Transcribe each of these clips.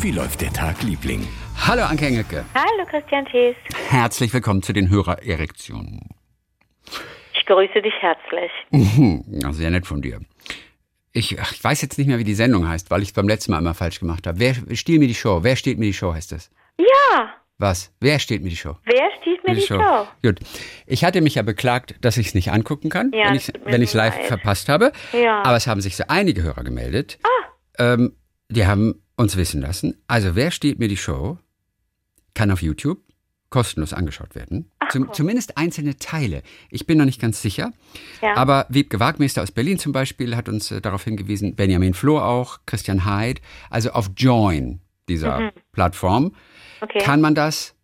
Wie läuft der Tag, Liebling? Hallo Anke Engelke. Hallo Christian Thees. Herzlich willkommen zu den Hörererektionen. Ich grüße dich herzlich. Mhm, sehr nett von dir. Ich, ach, ich weiß jetzt nicht mehr, wie die Sendung heißt, weil ich es beim letzten Mal immer falsch gemacht habe. Wer stiehlt mir die Show? Wer steht mir die Show, heißt das? Ja. Was? Wer steht mir die Show? Wer stiehlt mir die, die Show? Show? Gut. Ich hatte mich ja beklagt, dass ich es nicht angucken kann, ja, wenn ich es live leid. verpasst habe. Ja. Aber es haben sich so einige Hörer gemeldet. Ah. Ähm, die haben uns wissen lassen. Also, wer steht mir die Show? Kann auf YouTube kostenlos angeschaut werden. Ach, Zum, zumindest einzelne Teile. Ich bin noch nicht ganz sicher. Ja. Aber Wiebke Wagmeister aus Berlin zum Beispiel hat uns äh, darauf hingewiesen, Benjamin Floh auch, Christian Heid. Also auf Join, dieser mhm. Plattform, okay. kann man das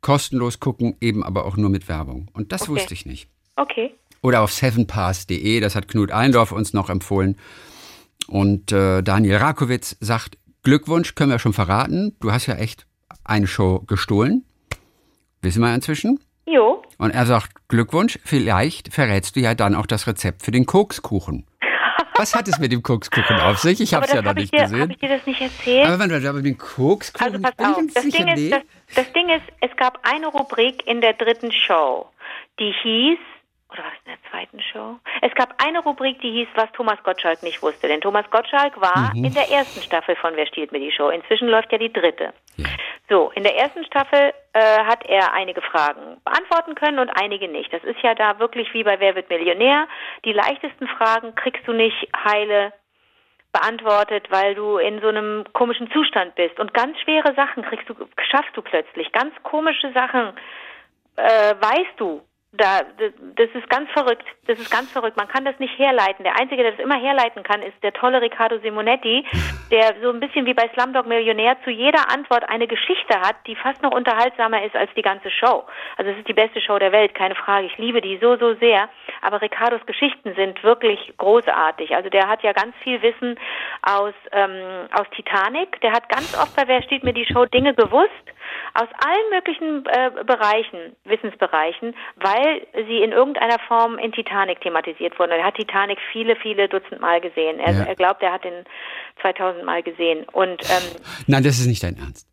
kostenlos gucken, eben aber auch nur mit Werbung. Und das okay. wusste ich nicht. Okay. Oder auf sevenpass.de, das hat Knut Eindorf uns noch empfohlen. Und äh, Daniel Rakowitz sagt, Glückwunsch, können wir schon verraten. Du hast ja echt eine Show gestohlen. Wissen wir inzwischen? Jo. Und er sagt, Glückwunsch, vielleicht verrätst du ja dann auch das Rezept für den Kokskuchen. Was hat es mit dem Kokskuchen auf sich? Ich habe es ja noch nicht dir, gesehen. Habe ich dir das nicht erzählt? Aber warte, aber den Kokskuchen. Also pass auf, das Ding, ist, das, das Ding ist, es gab eine Rubrik in der dritten Show, die hieß oder was in der zweiten Show? Es gab eine Rubrik, die hieß, was Thomas Gottschalk nicht wusste. Denn Thomas Gottschalk war mhm. in der ersten Staffel von Wer stiehlt mir die Show. Inzwischen läuft ja die dritte. Ja. So, in der ersten Staffel äh, hat er einige Fragen beantworten können und einige nicht. Das ist ja da wirklich wie bei Wer wird Millionär. Die leichtesten Fragen kriegst du nicht heile beantwortet, weil du in so einem komischen Zustand bist. Und ganz schwere Sachen kriegst du, schaffst du plötzlich. Ganz komische Sachen äh, weißt du da, das ist ganz verrückt. Das ist ganz verrückt. Man kann das nicht herleiten. Der Einzige, der das immer herleiten kann, ist der tolle Riccardo Simonetti, der so ein bisschen wie bei Slumdog Millionär zu jeder Antwort eine Geschichte hat, die fast noch unterhaltsamer ist als die ganze Show. Also es ist die beste Show der Welt, keine Frage. Ich liebe die so, so sehr. Aber Riccardos Geschichten sind wirklich großartig. Also der hat ja ganz viel Wissen aus, ähm, aus Titanic. Der hat ganz oft bei Wer steht mir die Show Dinge gewusst aus allen möglichen äh, Bereichen, Wissensbereichen, weil sie in irgendeiner Form in Titanic thematisiert wurden. Er hat Titanic viele, viele Dutzend Mal gesehen. Er, ja. er glaubt, er hat ihn 2000 Mal gesehen. Und ähm, Nein, das ist nicht dein Ernst.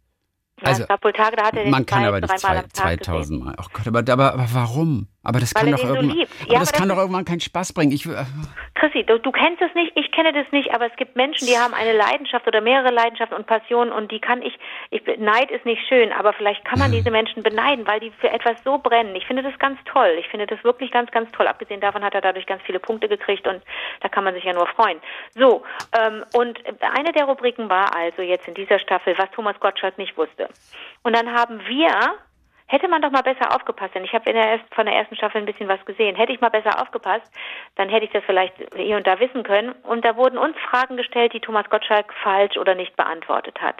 Also, Tage, Man kann aber nicht zwei, 2000 Mal. Oh Gott, aber, aber, aber warum? Aber das kann doch irgendwann, aber ja, das aber kann das doch irgendwann keinen Spaß bringen. Ich, äh, Chrissy, du, du kennst es nicht, ich kenne das nicht, aber es gibt Menschen, die haben eine Leidenschaft oder mehrere Leidenschaften und Passionen und die kann ich, ich Neid ist nicht schön, aber vielleicht kann man diese Menschen beneiden, weil die für etwas so brennen. Ich finde das ganz toll. Ich finde das wirklich ganz, ganz toll. Abgesehen davon hat er dadurch ganz viele Punkte gekriegt und da kann man sich ja nur freuen. So, ähm, und eine der Rubriken war also jetzt in dieser Staffel, was Thomas Gottschalk nicht wusste. Und dann haben wir hätte man doch mal besser aufgepasst, denn ich habe von der ersten Staffel ein bisschen was gesehen. Hätte ich mal besser aufgepasst, dann hätte ich das vielleicht hier und da wissen können. Und da wurden uns Fragen gestellt, die Thomas Gottschalk falsch oder nicht beantwortet hat.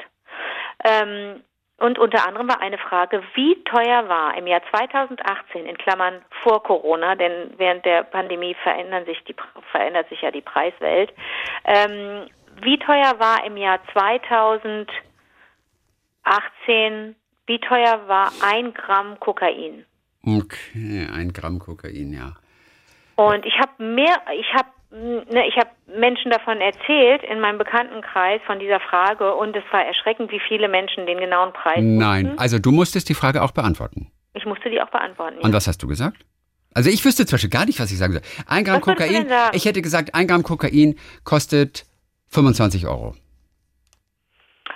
Ähm, und unter anderem war eine Frage, wie teuer war im Jahr 2018, in Klammern vor Corona, denn während der Pandemie verändern sich die, verändert sich ja die Preiswelt, ähm, wie teuer war im Jahr 2018 wie teuer war ein Gramm Kokain? Okay, ein Gramm Kokain, ja. Und ich habe mehr, ich habe ne, ich habe Menschen davon erzählt in meinem Bekanntenkreis von dieser Frage und es war erschreckend, wie viele Menschen den genauen Preis Nein, wussten. also du musstest die Frage auch beantworten. Ich musste die auch beantworten. Ja. Und was hast du gesagt? Also ich wüsste zum Beispiel gar nicht, was ich sagen soll. Ein Gramm was Kokain, ich hätte gesagt, ein Gramm Kokain kostet 25 Euro.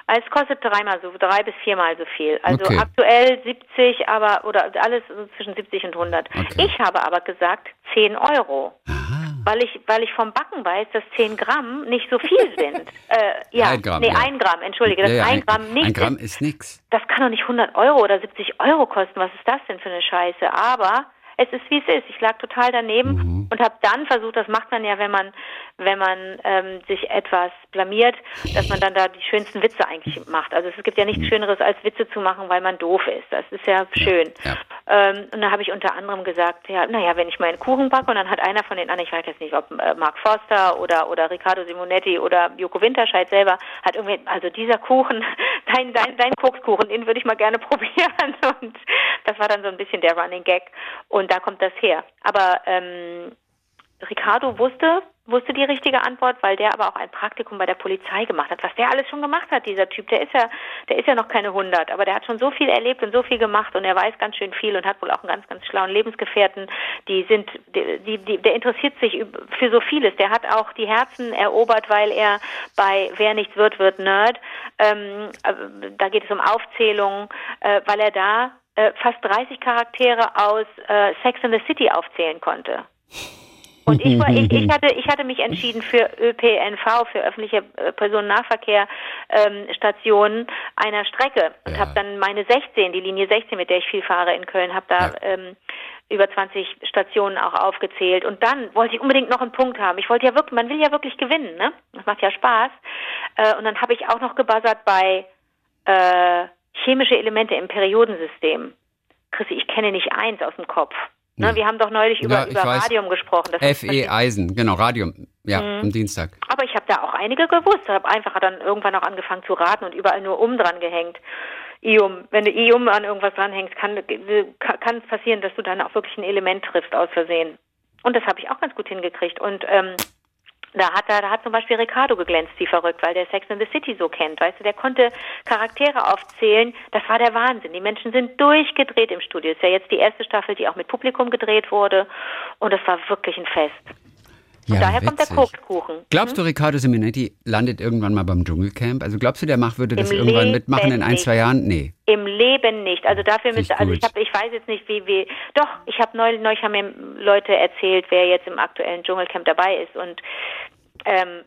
Es kostet dreimal so, drei bis viermal so viel. Also okay. aktuell 70, aber oder alles so zwischen 70 und 100. Okay. Ich habe aber gesagt 10 Euro. Aha. Weil ich, weil ich vom Backen weiß, dass 10 Gramm nicht so viel sind. äh, ja, ein Gramm, nee, ja. ein Gramm, entschuldige, das ja, ja, ein, ein Gramm nicht. Ein Gramm ist nix. Das kann doch nicht 100 Euro oder 70 Euro kosten. Was ist das denn für eine Scheiße? Aber es ist wie es ist. Ich lag total daneben mhm. und habe dann versucht, das macht man ja, wenn man wenn man ähm, sich etwas blamiert, dass man dann da die schönsten Witze eigentlich macht. Also es gibt ja nichts mhm. Schöneres, als Witze zu machen, weil man doof ist. Das ist ja schön. Ja, ja. Ähm, und da habe ich unter anderem gesagt, ja, naja, wenn ich meinen Kuchen backe und dann hat einer von den anderen, ich weiß jetzt nicht, ob äh, Mark Forster oder oder Riccardo Simonetti oder Joko Winterscheid selber, hat irgendwie, also dieser Kuchen, dein, dein, dein Kokskuchen, den würde ich mal gerne probieren. Und das war dann so ein bisschen der Running Gag. Und da kommt das her. Aber ähm, Ricardo wusste, wusste die richtige Antwort, weil der aber auch ein Praktikum bei der Polizei gemacht hat. Was der alles schon gemacht hat, dieser Typ, der ist ja, der ist ja noch keine 100, aber der hat schon so viel erlebt und so viel gemacht und er weiß ganz schön viel und hat wohl auch einen ganz, ganz schlauen Lebensgefährten. Die sind, die, die, der interessiert sich für so vieles. Der hat auch die Herzen erobert, weil er bei Wer nichts wird, wird Nerd. Ähm, äh, da geht es um Aufzählungen, äh, weil er da äh, fast 30 Charaktere aus äh, Sex in the City aufzählen konnte. Und ich, war, ich, ich, hatte, ich hatte mich entschieden für ÖPNV, für öffentliche äh, Personennahverkehr-Stationen ähm, einer Strecke und ja. habe dann meine 16, die Linie 16, mit der ich viel fahre in Köln, habe da ja. ähm, über 20 Stationen auch aufgezählt. Und dann wollte ich unbedingt noch einen Punkt haben. Ich wollte ja wirklich, man will ja wirklich gewinnen, ne? Das macht ja Spaß. Äh, und dann habe ich auch noch gebuzzert bei äh, chemische Elemente im Periodensystem. Chrissy, ich kenne nicht eins aus dem Kopf. Ne, wir haben doch neulich über, ja, über Radium gesprochen. FE Eisen, genau, Radium, ja, mhm. am Dienstag. Aber ich habe da auch einige gewusst. Ich habe einfach dann irgendwann auch angefangen zu raten und überall nur um dran gehängt. Ium, wenn du Ium an irgendwas dranhängst, kann, kann es passieren, dass du dann auch wirklich ein Element triffst aus Versehen. Und das habe ich auch ganz gut hingekriegt. Und ähm, da hat, da, da hat zum Beispiel Ricardo geglänzt, wie verrückt, weil der Sex in the City so kennt. Weißt du, der konnte Charaktere aufzählen. Das war der Wahnsinn. Die Menschen sind durchgedreht im Studio. Ist ja jetzt die erste Staffel, die auch mit Publikum gedreht wurde. Und das war wirklich ein Fest. Ja, daher witzig. kommt der Kokskuchen. Glaubst du, hm? Riccardo Simonetti landet irgendwann mal beim Dschungelcamp? Also glaubst du, der macht, würde das Im irgendwann Leben mitmachen in ein, nicht. zwei Jahren? Nee. Im Leben nicht. Also dafür müsste, also ich habe, ich weiß jetzt nicht, wie, wie, doch, ich habe neulich, neulich haben mir Leute erzählt, wer jetzt im aktuellen Dschungelcamp dabei ist und ähm,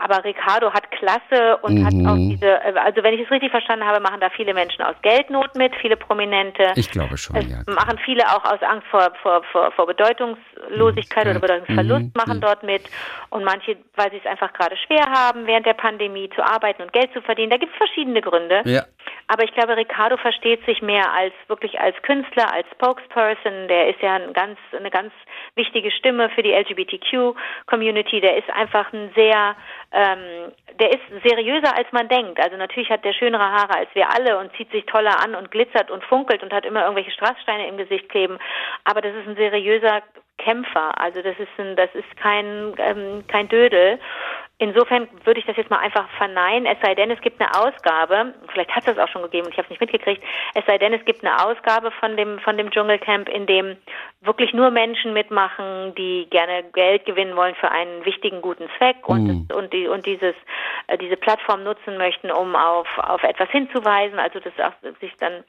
aber Ricardo hat Klasse und mhm. hat auch diese, also wenn ich es richtig verstanden habe, machen da viele Menschen aus Geldnot mit, viele Prominente. Ich glaube schon, ja. Machen viele auch aus Angst vor, vor, vor, vor Bedeutungslosigkeit mhm. oder Bedeutungsverlust mhm. machen dort mit und manche, weil sie es einfach gerade schwer haben, während der Pandemie zu arbeiten und Geld zu verdienen. Da gibt es verschiedene Gründe. Ja. Aber ich glaube, Ricardo versteht sich mehr als wirklich als Künstler, als Spokesperson. Der ist ja ein ganz, eine ganz wichtige Stimme für die LGBTQ-Community. Der ist einfach ein sehr, ähm, der ist seriöser als man denkt. Also natürlich hat der schönere Haare als wir alle und zieht sich toller an und glitzert und funkelt und hat immer irgendwelche Straßsteine im Gesicht kleben. Aber das ist ein seriöser Kämpfer. Also das ist ein, das ist kein ähm, kein Dödel. Insofern würde ich das jetzt mal einfach verneinen, es sei denn, es gibt eine Ausgabe, vielleicht hat es das auch schon gegeben und ich habe es nicht mitgekriegt, es sei denn, es gibt eine Ausgabe von dem, von dem Dschungelcamp, in dem wirklich nur Menschen mitmachen, die gerne Geld gewinnen wollen für einen wichtigen, guten Zweck und, mhm. und, die, und dieses, äh, diese Plattform nutzen möchten, um auf, auf etwas hinzuweisen, also das auch, sich dann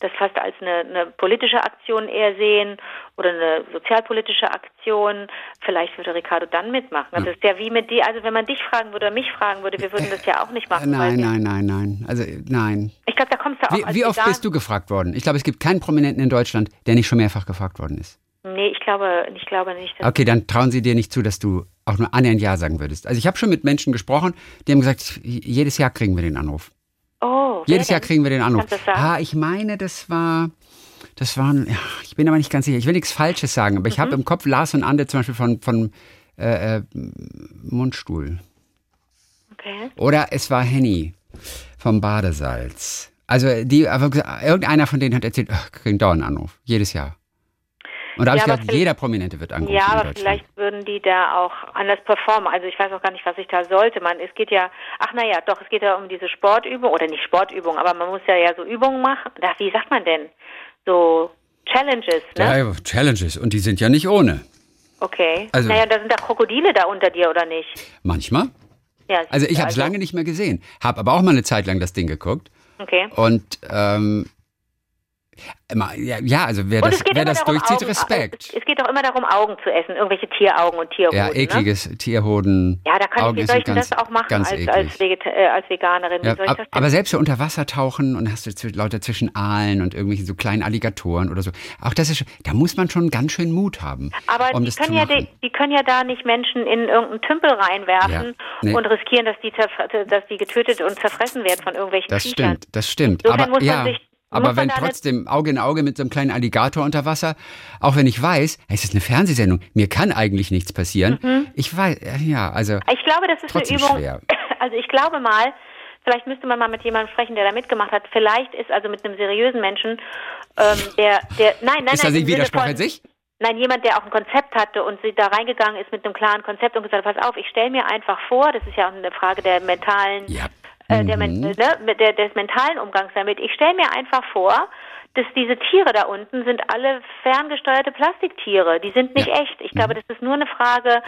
das fast als eine, eine politische Aktion eher sehen oder eine sozialpolitische Aktion. Vielleicht würde Ricardo dann mitmachen. Also das ist ja wie mit dir, also wenn man dich fragen würde oder mich fragen würde, wir würden das ja auch nicht machen. Nein, nein, nein, nein. Also nein. Ich glaube, da kommst du auch. Wie, wie oft bist du gefragt worden? Ich glaube, es gibt keinen Prominenten in Deutschland, der nicht schon mehrfach gefragt worden ist. Nee, ich glaube, ich glaube nicht. Okay, dann trauen sie dir nicht zu, dass du auch nur annähernd Ja sagen würdest. Also ich habe schon mit Menschen gesprochen, die haben gesagt, jedes Jahr kriegen wir den Anruf. Oh. Jedes Jahr kriegen wir den Anruf. Ah, ich meine, das war. Das waren, ja, ich bin aber nicht ganz sicher. Ich will nichts Falsches sagen, aber ich habe mhm. im Kopf Lars und Ande zum Beispiel von, von äh, äh, Mundstuhl. Okay. Oder es war Henny vom Badesalz. Also die, irgendeiner von denen hat erzählt, ach, kriegen dauernd einen Anruf, jedes Jahr. Und da habe ja, ich gedacht, jeder Prominente wird angerufen. Ja, aber vielleicht würden die da auch anders performen. Also ich weiß auch gar nicht, was ich da sollte. Man, es geht ja, ach naja, doch, es geht ja um diese Sportübung, oder nicht Sportübung, aber man muss ja, ja so Übungen machen. Da, wie sagt man denn? So Challenges, ne? Ja, Challenges. Und die sind ja nicht ohne. Okay. Also, naja, da sind da Krokodile da unter dir, oder nicht? Manchmal. Ja, also ich habe es also. lange nicht mehr gesehen. Habe aber auch mal eine Zeit lang das Ding geguckt. Okay. Und ähm, ja, also wer das, wer das durchzieht, Augen, Respekt. Es, geht doch immer darum, Augen zu essen, irgendwelche Tieraugen und Tierhoden. Ja, ne? ekliges ne? Tierhoden. Ja, da kann Augen ich, soll ich ganz, das auch machen als, als, äh, als, Veganerin. Ja, ab, aber selbst für unter Wasser tauchen und hast du lauter zwischen Aalen und irgendwelchen so kleinen Alligatoren oder so. Auch das ist, da muss man schon ganz schön Mut haben. Aber um die, können ja die, die, können ja da nicht Menschen in irgendeinen Tümpel reinwerfen ja, nee. und riskieren, dass die, dass die getötet und zerfressen werden von irgendwelchen Das Viechern. stimmt, das stimmt. Insofern aber, muss man sich aber wenn trotzdem Auge in Auge mit so einem kleinen Alligator unter Wasser, auch wenn ich weiß, es ist eine Fernsehsendung, mir kann eigentlich nichts passieren. Mhm. Ich weiß, ja, also. Ich glaube, das ist eine Übung. Schwer. Also ich glaube mal, vielleicht müsste man mal mit jemandem sprechen, der da mitgemacht hat. Vielleicht ist also mit einem seriösen Menschen, ähm, der, der, nein, nein, ist nein. Ist das nicht Widerspruch in sich? Nein, jemand, der auch ein Konzept hatte und sie da reingegangen ist mit einem klaren Konzept und gesagt hat, pass auf, ich stelle mir einfach vor, das ist ja auch eine Frage der mentalen, ja. Äh, der, mhm. ne, der, des mentalen Umgangs damit. Ich stelle mir einfach vor, dass diese Tiere da unten sind alle ferngesteuerte Plastiktiere. Die sind nicht ja. echt. Ich glaube, mhm. das ist nur eine Frage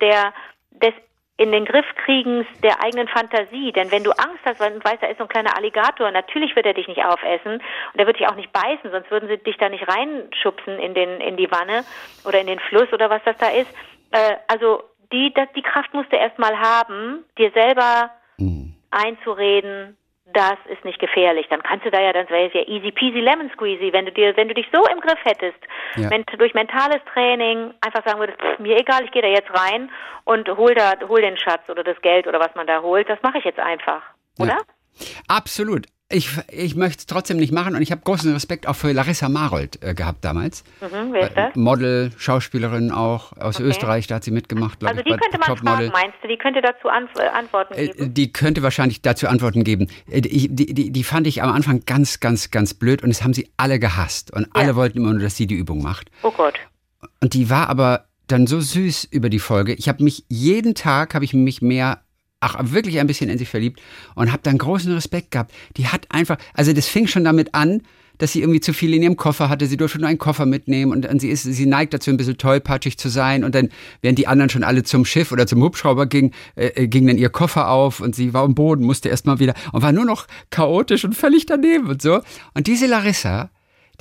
der, des in den Griff kriegens der eigenen Fantasie. Denn wenn du Angst hast, weil du weißt, da ist so ein kleiner Alligator, natürlich wird er dich nicht aufessen und er wird dich auch nicht beißen, sonst würden sie dich da nicht reinschubsen in den in die Wanne oder in den Fluss oder was das da ist. Äh, also die das, die Kraft musst du erstmal haben, dir selber mhm. Einzureden, das ist nicht gefährlich. Dann kannst du da ja, dann wäre es ja easy peasy lemon squeezy, wenn du dir, wenn du dich so im Griff hättest, ja. wenn durch mentales Training einfach sagen würdest, pff, mir egal, ich gehe da jetzt rein und hol da, hol den Schatz oder das Geld oder was man da holt, das mache ich jetzt einfach, oder? Ja. Absolut. Ich, ich möchte es trotzdem nicht machen und ich habe großen Respekt auch für Larissa Marold äh, gehabt damals. Mhm, wer ist das? Model, Schauspielerin auch aus okay. Österreich, da hat sie mitgemacht. Also die ich, könnte man fragen, meinst du? Die könnte dazu Antw äh, Antworten äh, geben? die könnte wahrscheinlich dazu Antworten geben. Äh, die, die, die, fand ich am Anfang ganz, ganz, ganz blöd und es haben sie alle gehasst und ja. alle wollten immer nur, dass sie die Übung macht. Oh Gott. Und die war aber dann so süß über die Folge. Ich habe mich jeden Tag habe ich mich mehr ach, wirklich ein bisschen in sie verliebt und habe dann großen Respekt gehabt. Die hat einfach, also das fing schon damit an, dass sie irgendwie zu viel in ihrem Koffer hatte. Sie durfte nur einen Koffer mitnehmen und, und sie ist, sie neigt dazu, ein bisschen tollpatschig zu sein. Und dann, während die anderen schon alle zum Schiff oder zum Hubschrauber gingen, äh, äh, ging dann ihr Koffer auf und sie war am Boden, musste erstmal wieder und war nur noch chaotisch und völlig daneben und so. Und diese Larissa,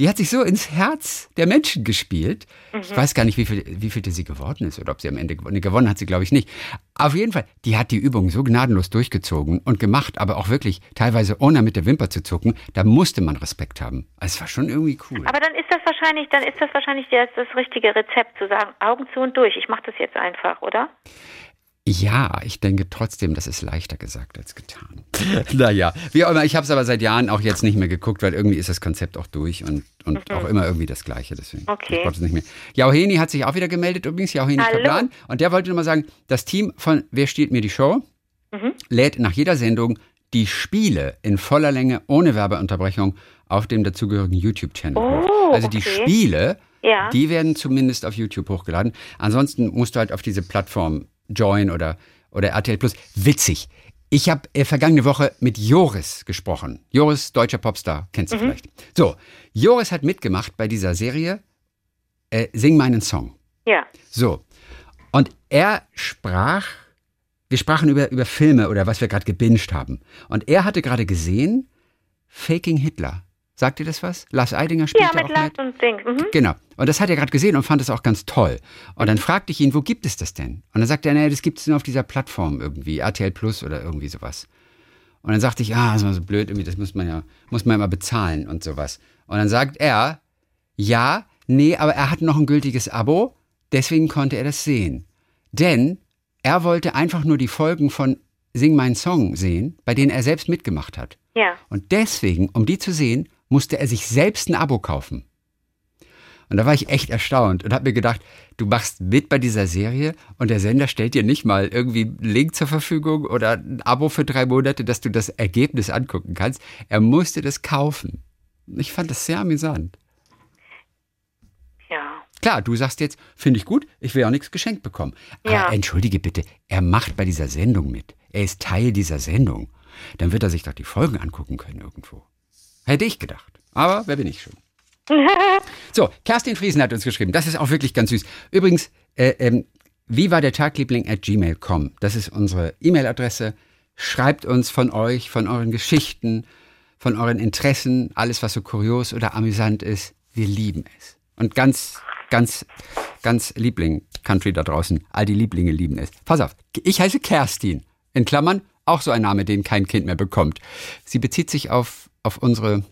die hat sich so ins Herz der Menschen gespielt. Mhm. Ich weiß gar nicht, wie viel, wie viel sie geworden ist oder ob sie am Ende gewonnen, gewonnen hat sie, glaube ich nicht. Auf jeden Fall, die hat die Übung so gnadenlos durchgezogen und gemacht, aber auch wirklich teilweise ohne mit der Wimper zu zucken. Da musste man Respekt haben. Also es war schon irgendwie cool. Aber dann ist das wahrscheinlich, dann ist das wahrscheinlich das, das richtige Rezept zu sagen, Augen zu und durch. Ich mache das jetzt einfach, oder? Ja, ich denke trotzdem, das ist leichter gesagt als getan. naja, wie auch immer, ich habe es aber seit Jahren auch jetzt nicht mehr geguckt, weil irgendwie ist das Konzept auch durch und, und mhm. auch immer irgendwie das Gleiche. Deswegen okay. ich es nicht mehr. Jauheni hat sich auch wieder gemeldet, übrigens, Jauheni Kaplan. Und der wollte nur mal sagen, das Team von Wer stiehlt mir die Show mhm. lädt nach jeder Sendung die Spiele in voller Länge ohne Werbeunterbrechung auf dem dazugehörigen YouTube-Channel oh, Also okay. die Spiele, ja. die werden zumindest auf YouTube hochgeladen. Ansonsten musst du halt auf diese Plattform Join oder, oder RTL Plus. Witzig. Ich habe äh, vergangene Woche mit Joris gesprochen. Joris, deutscher Popstar, kennst du mhm. vielleicht. So, Joris hat mitgemacht bei dieser Serie äh, Sing meinen Song. Ja. So. Und er sprach, wir sprachen über, über Filme oder was wir gerade gebinged haben. Und er hatte gerade gesehen, Faking Hitler. Sagt ihr das was? Lars Eidinger spielt ja, mit auch Lars mit. und Dings. Mhm. Genau. Und das hat er gerade gesehen und fand es auch ganz toll. Und dann fragte ich ihn, wo gibt es das denn? Und dann sagte er, naja, das gibt es nur auf dieser Plattform irgendwie, RTL Plus oder irgendwie sowas. Und dann sagte ich, ah, das ist mal so blöd, irgendwie, das muss man ja, muss man mal bezahlen und sowas. Und dann sagt er, ja, nee, aber er hat noch ein gültiges Abo, deswegen konnte er das sehen. Denn er wollte einfach nur die Folgen von Sing mein Song sehen, bei denen er selbst mitgemacht hat. Ja. Und deswegen, um die zu sehen, musste er sich selbst ein Abo kaufen. Und da war ich echt erstaunt und habe mir gedacht, du machst mit bei dieser Serie und der Sender stellt dir nicht mal irgendwie einen Link zur Verfügung oder ein Abo für drei Monate, dass du das Ergebnis angucken kannst. Er musste das kaufen. Ich fand das sehr amüsant. Ja. Klar, du sagst jetzt, finde ich gut, ich will auch nichts geschenkt bekommen. Ja. Aber entschuldige bitte, er macht bei dieser Sendung mit. Er ist Teil dieser Sendung. Dann wird er sich doch die Folgen angucken können irgendwo. Hätte ich gedacht. Aber wer bin ich schon? so, Kerstin Friesen hat uns geschrieben. Das ist auch wirklich ganz süß. Übrigens, äh, ähm, wie war der Tagliebling at gmail.com? Das ist unsere E-Mail-Adresse. Schreibt uns von euch, von euren Geschichten, von euren Interessen, alles, was so kurios oder amüsant ist. Wir lieben es. Und ganz, ganz, ganz Liebling, Country da draußen, all die Lieblinge lieben es. Pass auf, ich heiße Kerstin. In Klammern, auch so ein Name, den kein Kind mehr bekommt. Sie bezieht sich auf auf unsere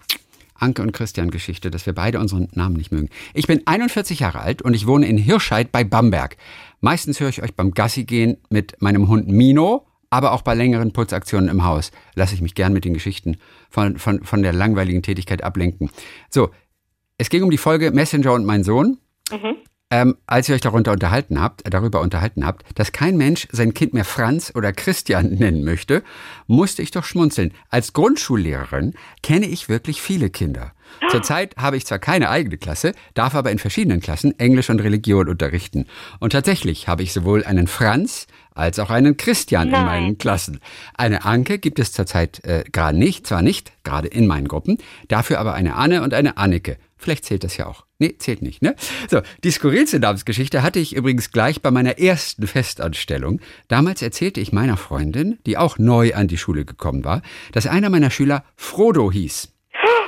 Anke und Christian Geschichte, dass wir beide unseren Namen nicht mögen. Ich bin 41 Jahre alt und ich wohne in Hirscheid bei Bamberg. Meistens höre ich euch beim Gassi gehen mit meinem Hund Mino, aber auch bei längeren Putzaktionen im Haus lasse ich mich gern mit den Geschichten von, von, von der langweiligen Tätigkeit ablenken. So, es ging um die Folge Messenger und mein Sohn. Mhm. Ähm, als ihr euch darunter unterhalten habt, äh, darüber unterhalten habt, dass kein Mensch sein Kind mehr Franz oder Christian nennen möchte, musste ich doch schmunzeln. Als Grundschullehrerin kenne ich wirklich viele Kinder. Zurzeit habe ich zwar keine eigene Klasse, darf aber in verschiedenen Klassen Englisch und Religion unterrichten. Und tatsächlich habe ich sowohl einen Franz als auch einen Christian Nein. in meinen Klassen. Eine Anke gibt es zurzeit äh, gerade nicht, zwar nicht, gerade in meinen Gruppen, dafür aber eine Anne und eine Anneke. Vielleicht zählt das ja auch. Nee, zählt nicht, ne? So, die skurrilste Namensgeschichte hatte ich übrigens gleich bei meiner ersten Festanstellung. Damals erzählte ich meiner Freundin, die auch neu an die Schule gekommen war, dass einer meiner Schüler Frodo hieß.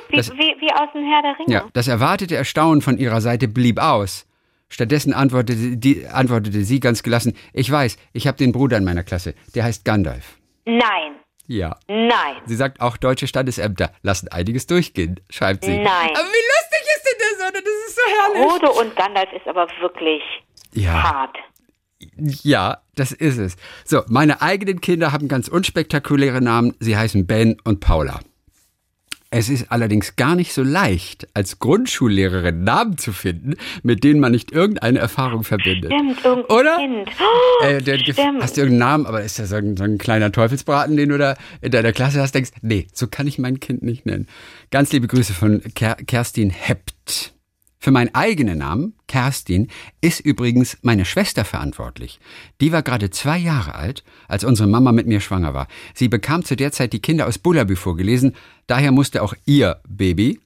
Wie, das, wie, wie aus dem Herr der Ringe. Ja, das erwartete Erstaunen von ihrer Seite blieb aus. Stattdessen antwortete, die, antwortete sie ganz gelassen, ich weiß, ich habe den Bruder in meiner Klasse, der heißt Gandalf. Nein. Ja. Nein. Sie sagt, auch deutsche Standesämter lassen einiges durchgehen, schreibt sie. Nein. Aber wie lustig ist denn das, oder? Das ist so herrlich. Frodo und Gandalf ist aber wirklich ja. hart. Ja, das ist es. So, meine eigenen Kinder haben ganz unspektakuläre Namen. Sie heißen Ben und Paula. Es ist allerdings gar nicht so leicht, als Grundschullehrerin Namen zu finden, mit denen man nicht irgendeine Erfahrung verbindet. Stimmt, irgendein Oder? Kind. Oh, äh, der, stimmt. Hast du irgendeinen Namen, aber ist das so ein, so ein, kleiner Teufelsbraten, den du da in deiner Klasse hast, denkst, nee, so kann ich mein Kind nicht nennen. Ganz liebe Grüße von Ker Kerstin Hept. Für meinen eigenen Namen, Kerstin, ist übrigens meine Schwester verantwortlich. Die war gerade zwei Jahre alt, als unsere Mama mit mir schwanger war. Sie bekam zu der Zeit die Kinder aus Bullabü vorgelesen, daher musste auch ihr Baby,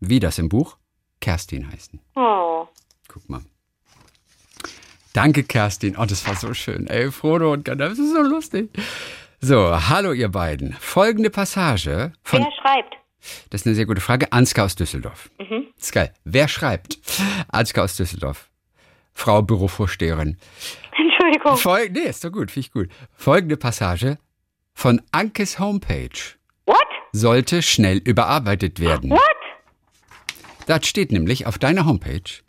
wie das im Buch, Kerstin heißen. Oh. Guck mal. Danke, Kerstin. Oh, das war so schön. Ey, Frodo und Gandalf, das ist so lustig. So, hallo ihr beiden. Folgende Passage von... Wer schreibt? Das ist eine sehr gute Frage. Ansgar aus Düsseldorf. Mhm. Das ist geil. Wer schreibt? Ansgar aus Düsseldorf. Frau Bürovorsteherin. Entschuldigung. Fol nee, ist doch gut, finde ich gut. Folgende Passage von Ankes Homepage. What? Sollte schnell überarbeitet werden. What? Das steht nämlich auf deiner Homepage.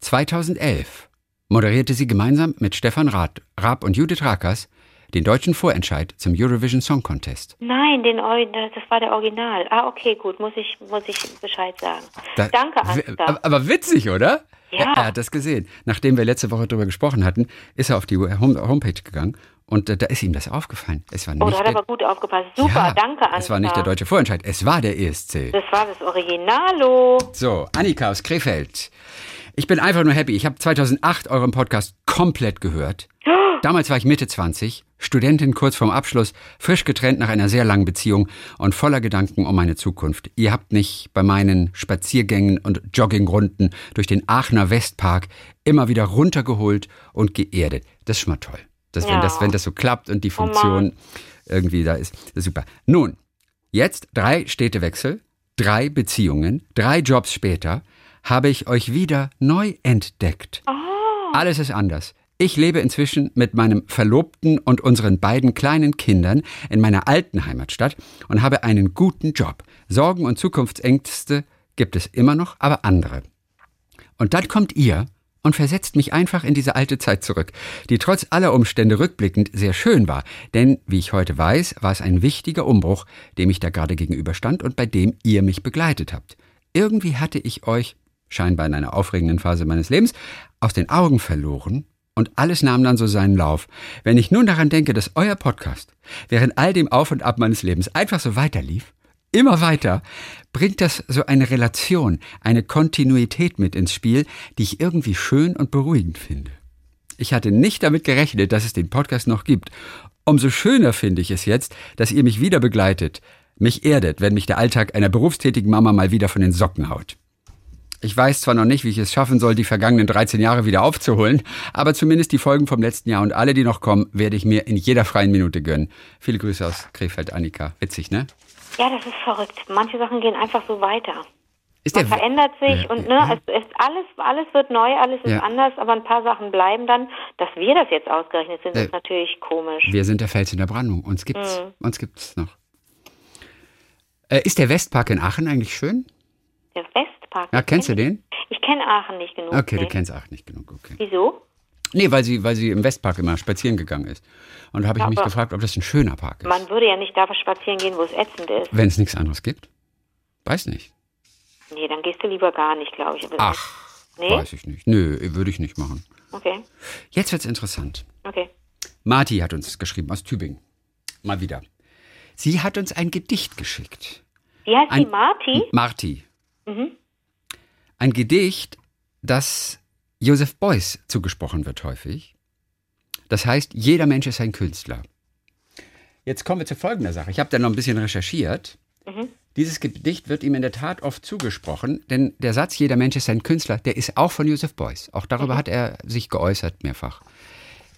2011 moderierte sie gemeinsam mit Stefan Raab und Judith Rakers den deutschen Vorentscheid zum Eurovision Song Contest. Nein, den, das war der Original. Ah, okay, gut, muss ich, muss ich Bescheid sagen. Da, Danke, Ansgar. Aber witzig, oder? Ja. Er, hat das gesehen. Nachdem wir letzte Woche darüber gesprochen hatten, ist er auf die Homepage gegangen und äh, da ist ihm das aufgefallen. Es war nicht oh, da hat er aber gut aufgepasst. Super, ja, danke, Ansgar. Es war nicht der deutsche Vorentscheid, es war der ESC. Das war das Originalo. So, Annika aus Krefeld. Ich bin einfach nur happy. Ich habe 2008 euren Podcast komplett gehört. Damals war ich Mitte 20, Studentin kurz vorm Abschluss, frisch getrennt nach einer sehr langen Beziehung und voller Gedanken um meine Zukunft. Ihr habt mich bei meinen Spaziergängen und Joggingrunden durch den Aachener Westpark immer wieder runtergeholt und geerdet. Das ist schon mal toll. Das, ja. wenn, das, wenn das so klappt und die oh Funktion oh irgendwie da ist, das ist super. Nun, jetzt drei Städtewechsel, drei Beziehungen, drei Jobs später habe ich euch wieder neu entdeckt. Oh. Alles ist anders. Ich lebe inzwischen mit meinem Verlobten und unseren beiden kleinen Kindern in meiner alten Heimatstadt und habe einen guten Job. Sorgen und Zukunftsängste gibt es immer noch, aber andere. Und dann kommt ihr und versetzt mich einfach in diese alte Zeit zurück, die trotz aller Umstände rückblickend sehr schön war, denn, wie ich heute weiß, war es ein wichtiger Umbruch, dem ich da gerade gegenüberstand und bei dem ihr mich begleitet habt. Irgendwie hatte ich euch, scheinbar in einer aufregenden Phase meines Lebens, aus den Augen verloren und alles nahm dann so seinen Lauf. Wenn ich nun daran denke, dass euer Podcast während all dem Auf und Ab meines Lebens einfach so weiterlief, immer weiter, bringt das so eine Relation, eine Kontinuität mit ins Spiel, die ich irgendwie schön und beruhigend finde. Ich hatte nicht damit gerechnet, dass es den Podcast noch gibt. Umso schöner finde ich es jetzt, dass ihr mich wieder begleitet, mich erdet, wenn mich der Alltag einer berufstätigen Mama mal wieder von den Socken haut. Ich weiß zwar noch nicht, wie ich es schaffen soll, die vergangenen 13 Jahre wieder aufzuholen, aber zumindest die Folgen vom letzten Jahr und alle, die noch kommen, werde ich mir in jeder freien Minute gönnen. Viele Grüße aus Krefeld, Annika. Witzig, ne? Ja, das ist verrückt. Manche Sachen gehen einfach so weiter. Ist Man verändert sich ja, und ne, ja. es ist alles, alles wird neu, alles ist ja. anders, aber ein paar Sachen bleiben dann. Dass wir das jetzt ausgerechnet sind, äh, ist natürlich komisch. Wir sind der Fels in der Brandung. Uns gibt's, mhm. uns gibt's noch. Äh, ist der Westpark in Aachen eigentlich schön? Der West Park. Ja, kennst du den? Ich kenne Aachen nicht genug. Okay, nee. du kennst Aachen nicht genug, okay. Wieso? Nee, weil sie, weil sie im Westpark immer spazieren gegangen ist. Und da habe ich mich gefragt, ob das ein schöner Park ist. Man würde ja nicht da spazieren gehen, wo es ätzend ist. Wenn es nichts anderes gibt? Weiß nicht. Nee, dann gehst du lieber gar nicht, glaube ich. Aber Ach. Nee? Weiß ich nicht. Nö, würde ich nicht machen. Okay. Jetzt wird's interessant. Okay. Marti hat uns geschrieben aus Tübingen. Mal wieder. Sie hat uns ein Gedicht geschickt. Wie heißt Ein- die Marti? Marti. Mhm. Ein Gedicht, das Joseph Beuys zugesprochen wird häufig. Das heißt, jeder Mensch ist ein Künstler. Jetzt kommen wir zu folgender Sache. Ich habe da noch ein bisschen recherchiert. Mhm. Dieses Gedicht wird ihm in der Tat oft zugesprochen, denn der Satz, jeder Mensch ist ein Künstler, der ist auch von Joseph Beuys. Auch darüber Mhm. hat er sich geäußert mehrfach.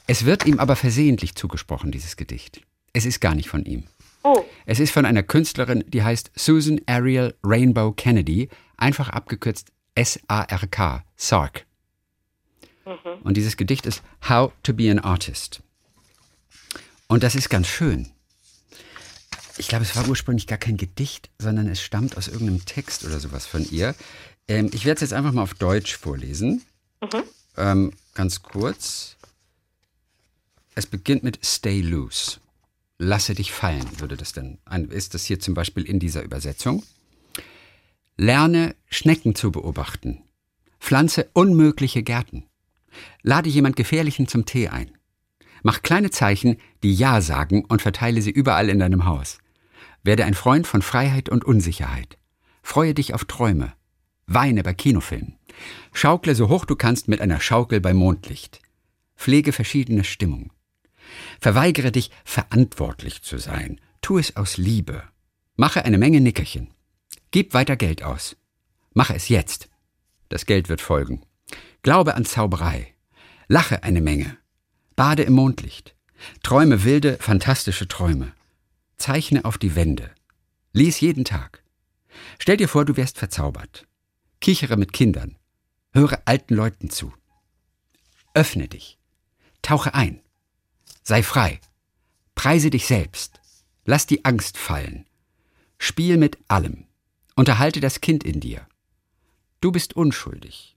Es wird ihm aber versehentlich zugesprochen, dieses Gedicht. Es ist gar nicht von ihm. Oh, Es ist von einer Künstlerin, die heißt Susan Ariel Rainbow Kennedy, einfach abgekürzt S-A-R-K, Sark. Und dieses Gedicht ist How to be an Artist. Und das ist ganz schön. Ich glaube, es war ursprünglich gar kein Gedicht, sondern es stammt aus irgendeinem Text oder sowas von ihr. Ähm, ich werde es jetzt einfach mal auf Deutsch vorlesen. Ähm, ganz kurz. Es beginnt mit Stay loose. Lasse dich fallen, würde das denn. ein- Ist das hier zum Beispiel in dieser Übersetzung? Lerne Schnecken zu beobachten. Pflanze unmögliche Gärten. Lade jemand Gefährlichen zum Tee ein. Mach kleine Zeichen, die Ja sagen und verteile sie überall in deinem Haus. Werde ein Freund von Freiheit und Unsicherheit. Freue dich auf Träume. Weine bei Kinofilmen. Schaukle so hoch du kannst mit einer Schaukel bei Mondlicht. Pflege verschiedene Stimmungen. Verweigere dich, verantwortlich zu sein. Tu es aus Liebe. Mache eine Menge Nickerchen. Gib weiter Geld aus. Mache es jetzt. Das Geld wird folgen. Glaube an Zauberei. Lache eine Menge. Bade im Mondlicht. Träume wilde, fantastische Träume. Zeichne auf die Wände. Lies jeden Tag. Stell dir vor, du wärst verzaubert. Kichere mit Kindern. Höre alten Leuten zu. Öffne dich. Tauche ein. Sei frei. Preise dich selbst. Lass die Angst fallen. Spiel mit allem. Unterhalte das Kind in dir. Du bist unschuldig.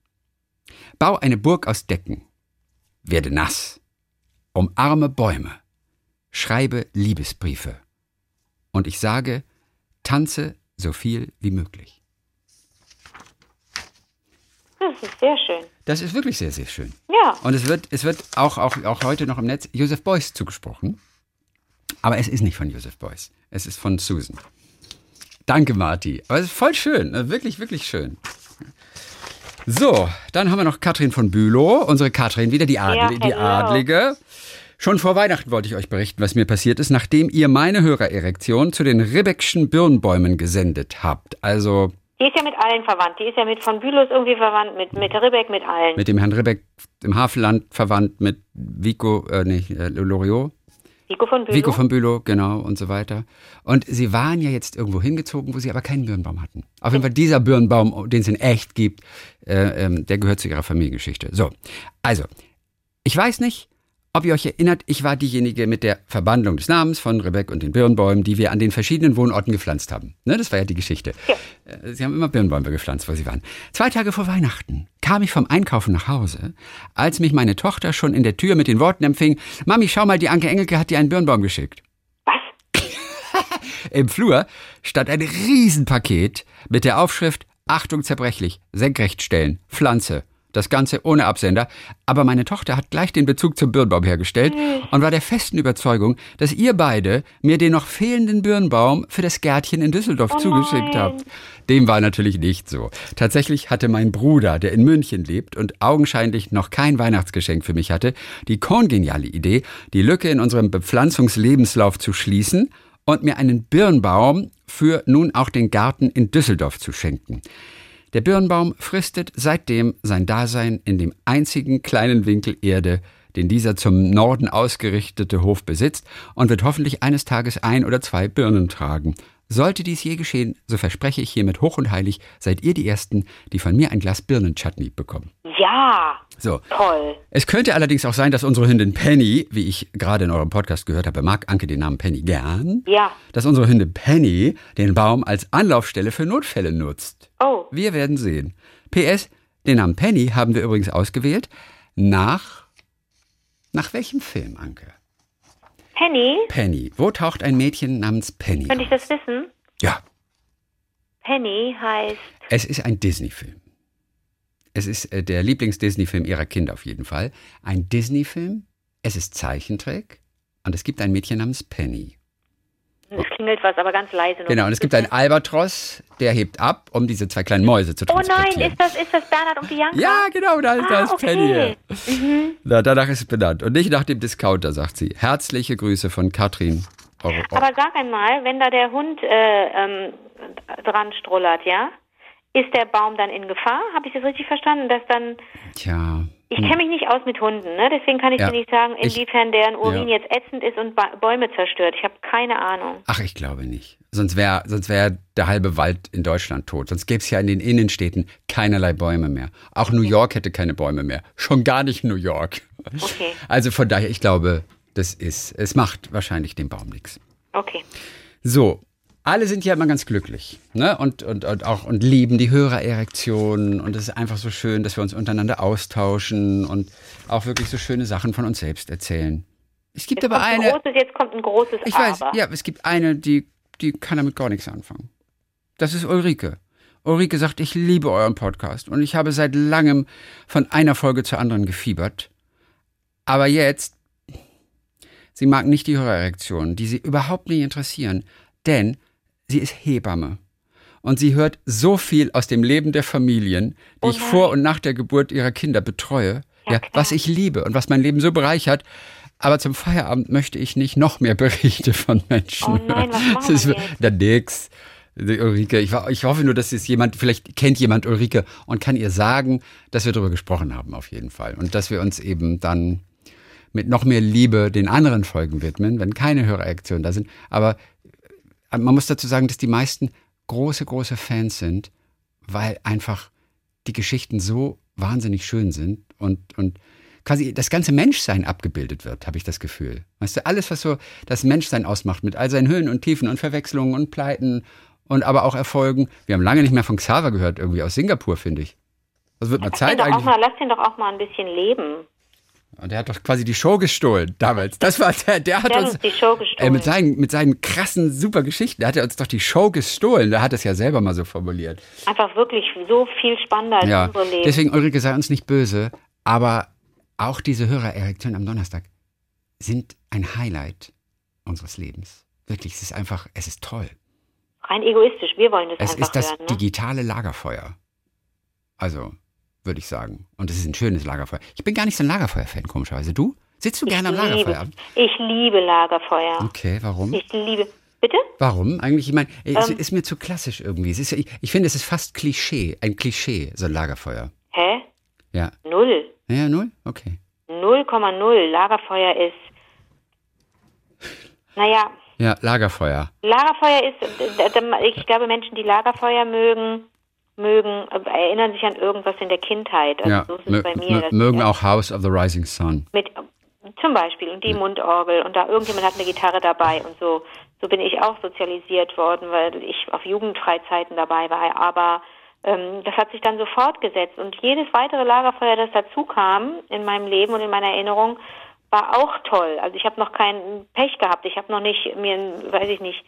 Bau eine Burg aus Decken. Werde nass. Umarme Bäume. Schreibe Liebesbriefe. Und ich sage, tanze so viel wie möglich. das ist sehr schön. Das ist wirklich sehr, sehr schön. Ja, Und es wird, es wird auch, auch, auch heute noch im Netz Joseph Beuys zugesprochen. Aber es ist nicht von Joseph Beuys. Es ist von Susan. Danke, Marti. Aber es ist voll schön. äh, Wirklich, wirklich schön. So, dann haben wir noch Katrin von Bülow. Unsere Katrin wieder, die, Adli die hello. Adlige. Schon vor Weihnachten wollte ich euch berichten, was mir passiert ist, nachdem ihr meine Hörererektion zu den Ribbeckschen Birnbäumen gesendet habt. Also die ist ja mit allen verwandt. Die ist ja mit von Bülows irgendwie verwandt, mit, mit Ribbeck, mit allen. mit dem Herrn Ribbeck im Havelland verwandt, mit Vico, äh, nicht, äh, Loriot. Vico von Bülow. Vico von Bülow, genau, und so weiter. Und sie waren ja jetzt irgendwo hingezogen, wo sie aber keinen Birnbaum hatten. Auf jeden Fall dieser Birnbaum, den es in echt gibt, äh, ähm, der gehört zu ihrer Familiengeschichte. So, also, ich weiß nicht, ob ihr euch erinnert, ich war diejenige mit der Verbandlung des Namens von Rebek und den Birnbäumen, die wir an den verschiedenen Wohnorten gepflanzt haben. Ne, das war ja die Geschichte. Ja. Äh, Sie haben immer Birnbäume gepflanzt, wo sie waren. Zwei Tage vor Weihnachten kam ich vom Einkaufen nach Hause, als mich meine Tochter schon in der Tür mit den Worten empfing, Mami, schau mal, die Anke Engelke hat dir einen Birnbaum geschickt. Was? Im Flur stand ein Riesenpaket mit der Aufschrift Achtung zerbrechlich, senkrecht stellen, Pflanze. Das Ganze ohne Absender. Aber meine Tochter hat gleich den Bezug zum Birnbaum hergestellt und war der festen Überzeugung, dass ihr beide mir den noch fehlenden Birnbaum für das Gärtchen in Düsseldorf zugeschickt habt. Dem war natürlich nicht so. Tatsächlich hatte mein Bruder, der in München lebt und augenscheinlich noch kein Weihnachtsgeschenk für mich hatte, die kongeniale Idee, die Lücke in unserem Bepflanzungslebenslauf zu schließen und mir einen Birnbaum für nun auch den Garten in Düsseldorf zu schenken. Der Birnbaum fristet seitdem sein Dasein in dem einzigen kleinen Winkel Erde, den dieser zum Norden ausgerichtete Hof besitzt und wird hoffentlich eines Tages ein oder zwei Birnen tragen. Sollte dies je geschehen, so verspreche ich hiermit hoch und heilig, seid ihr die Ersten, die von mir ein Glas Birnenchutney bekommen. Ja, So. toll. Es könnte allerdings auch sein, dass unsere Hündin Penny, wie ich gerade in eurem Podcast gehört habe, mag Anke den Namen Penny gern, Ja. dass unsere Hündin Penny den Baum als Anlaufstelle für Notfälle nutzt. Oh, Wir werden sehen. PS, den Namen Penny haben wir übrigens ausgewählt nach. Nach welchem Film, Anke? Penny, Penny. Wo taucht ein Mädchen namens Penny könnte ich das wissen? Ja, Penny heißt. es ist ein Disney-Film. Es ist äh, der Lieblings-Disney-Film ihrer Kinder auf jeden Fall. Ein Disney-Film, es ist Zeichentrick und es gibt ein Mädchen namens Penny. Es klingelt was, aber ganz leise. Genau, und es gibt einen Albatros, der hebt ab, um diese zwei kleinen Mäuse zu transportieren. Oh nein, ist das, ist das Bernhard und Bianca? Ja, genau, da, ah, da ist okay. Penny. Mhm. Na, danach ist es benannt. Und nicht nach dem Discounter, sagt sie. Herzliche Grüße von Katrin. Euro. Aber sag einmal, wenn da der Hund äh, ähm, dran strullert, ja? Ist der Baum dann in Gefahr? Habe ich das richtig verstanden? Dass dann. Tja. Ich kenne mich nicht aus mit Hunden, ne? deswegen kann ich ja. dir nicht sagen, inwiefern ich, deren Urin ja. jetzt ätzend ist und Bäume zerstört. Ich habe keine Ahnung. Ach, ich glaube nicht. Sonst wäre sonst wär der halbe Wald in Deutschland tot. Sonst gäbe es ja in den Innenstädten keinerlei Bäume mehr. Auch. New York hätte keine Bäume mehr. Schon gar nicht New York. Okay. Also von daher, ich glaube, das ist, es macht wahrscheinlich dem Baum nichts. Okay. So, alle sind ja immer ganz glücklich ne? und, und, und auch und lieben die Hörererektion und es ist einfach so schön, dass wir uns untereinander austauschen und auch wirklich so schöne Sachen von uns selbst erzählen. Es gibt jetzt aber eine. Ein großes, jetzt kommt ein großes Ich Aber. weiß, ja, es gibt eine, die, die kann damit gar nichts anfangen. Das ist Ulrike. Ulrike sagt, ich liebe euren Podcast und ich habe seit langem von einer Folge zur anderen gefiebert. Aber jetzt, sie mag nicht die Hörererektionen, die sie überhaupt nicht interessieren, denn sie ist Hebamme. Und sie hört so viel aus dem Leben der Familien, die Oh ich nein. vor und nach der Geburt ihrer Kinder betreue, Ja, ja, was ich liebe und was mein Leben so bereichert. Aber zum Feierabend möchte ich nicht noch mehr Berichte von Menschen. Oh nein, was Das ist da nix. Ulrike, ich, ich hoffe nur, dass es jemand, vielleicht kennt jemand Ulrike und kann ihr sagen, dass wir darüber gesprochen haben, auf jeden Fall. Und dass wir uns eben dann mit noch mehr Liebe den anderen Folgen widmen, wenn keine Hörreaktionen da sind. Aber man muss dazu sagen, dass die meisten große, große Fans sind, weil einfach die Geschichten so wahnsinnig schön sind und, und quasi das ganze Menschsein abgebildet wird, habe ich das Gefühl. Weißt du, alles, was so das Menschsein ausmacht, mit all seinen Höhen und Tiefen und Verwechslungen und Pleiten und aber auch Erfolgen. Wir haben lange nicht mehr von Xaver gehört, irgendwie aus Singapur, finde ich. Das wird mal Lass Zeit auch eigentlich. mal, lass den doch auch mal ein bisschen leben. Und der hat doch quasi die Show gestohlen damals. Das war der, der hat Der uns die Show äh, gestohlen. mit seinen mit seinen krassen super Geschichten, da hat er uns doch die Show gestohlen. Der hat es ja selber mal so formuliert. Einfach wirklich so viel spannender als Ja, unsere Leben. deswegen Ulrike sei uns nicht böse, aber auch diese Hörererektionen am Donnerstag sind ein Highlight unseres Lebens. Wirklich, es ist einfach, es ist toll. Rein egoistisch, wir wollen das Es einfach ist das hören. Ne? digitale Lagerfeuer. Also, würde ich sagen. Und es ist ein schönes Lagerfeuer. Ich bin gar nicht so ein Lagerfeuer-Fan, komischerweise. Du? Sitzt du gerne am ich liebe, Lagerfeuer? ich liebe Lagerfeuer. Okay, warum? Ich liebe. Bitte? Warum? Eigentlich, ich meine, es Ähm. ist mir zu klassisch irgendwie. Ist, ich, ich finde, es ist fast Klischee, ein Klischee, so ein Lagerfeuer. Hä? Ja. Null. Ja, null? Okay. 0,0. Lagerfeuer ist. Naja, Ja, Lagerfeuer. Lagerfeuer ist. Ich glaube, Menschen, die Lagerfeuer mögen, mögen, äh, erinnern sich an irgendwas in der Kindheit. Also ja, so ist es bei mir. mögen auch House of the Rising Sun. mit zum Beispiel und die Mundorgel und da irgendjemand hat eine Gitarre dabei und so so bin ich auch sozialisiert worden, weil ich auf Jugendfreizeiten dabei war, aber ähm, das hat sich dann so fortgesetzt und jedes weitere Lagerfeuer, das dazu kam in meinem Leben und in meiner Erinnerung, war auch toll. Also ich habe noch keinen Pech gehabt, ich habe noch nicht mir, weiß ich nicht,